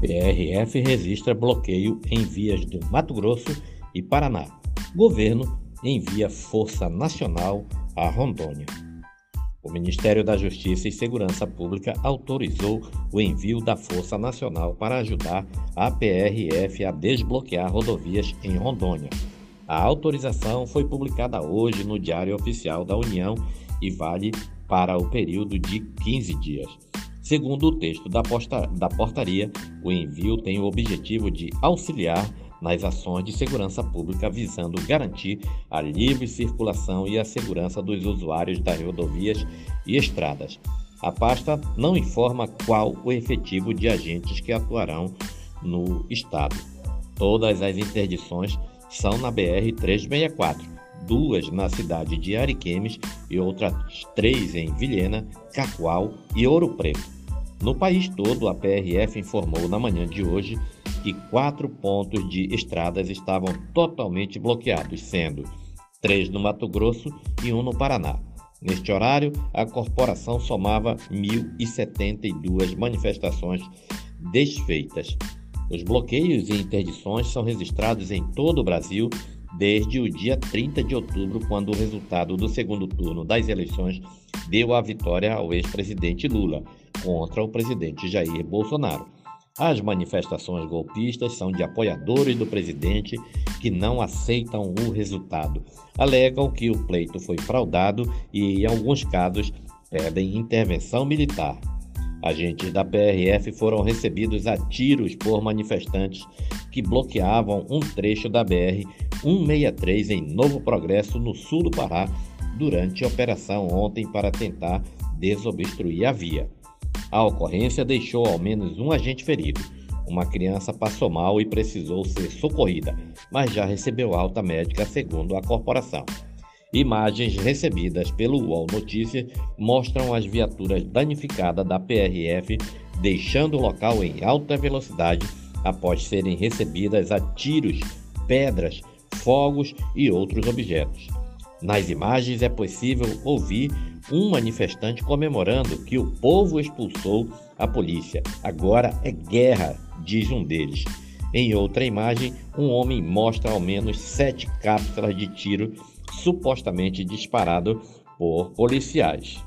PRF registra bloqueio em vias do Mato Grosso e Paraná. Governo envia Força Nacional a Rondônia. O Ministério da Justiça e Segurança Pública autorizou o envio da Força Nacional para ajudar a PRF a desbloquear rodovias em Rondônia. A autorização foi publicada hoje no Diário Oficial da União e vale para o período de 15 dias. Segundo o texto da, da portaria, o envio tem o objetivo de auxiliar nas ações de segurança pública visando garantir a livre circulação e a segurança dos usuários das rodovias e estradas. A pasta não informa qual o efetivo de agentes que atuarão no estado. Todas as interdições são na BR 364, duas na cidade de Ariquemes e outras três em Vilhena, Cacoal e Ouro Preto. No país todo, a PRF informou na manhã de hoje que quatro pontos de estradas estavam totalmente bloqueados, sendo três no Mato Grosso e um no Paraná. Neste horário, a corporação somava 1.072 manifestações desfeitas. Os bloqueios e interdições são registrados em todo o Brasil desde o dia 30 de outubro, quando o resultado do segundo turno das eleições deu a vitória ao ex-presidente Lula contra o presidente Jair Bolsonaro. As manifestações golpistas são de apoiadores do presidente que não aceitam o resultado. Alegam que o pleito foi fraudado e, em alguns casos, pedem intervenção militar. Agentes da PRF foram recebidos a tiros por manifestantes que bloqueavam um trecho da BR 163 em Novo Progresso, no sul do Pará, durante a operação ontem para tentar desobstruir a via. A ocorrência deixou ao menos um agente ferido. Uma criança passou mal e precisou ser socorrida, mas já recebeu alta médica, segundo a corporação. Imagens recebidas pelo UOL Notícias mostram as viaturas danificadas da PRF deixando o local em alta velocidade após serem recebidas a tiros, pedras, fogos e outros objetos. Nas imagens é possível ouvir um manifestante comemorando que o povo expulsou a polícia. Agora é guerra, diz um deles. Em outra imagem, um homem mostra ao menos sete cápsulas de tiro supostamente disparado por policiais.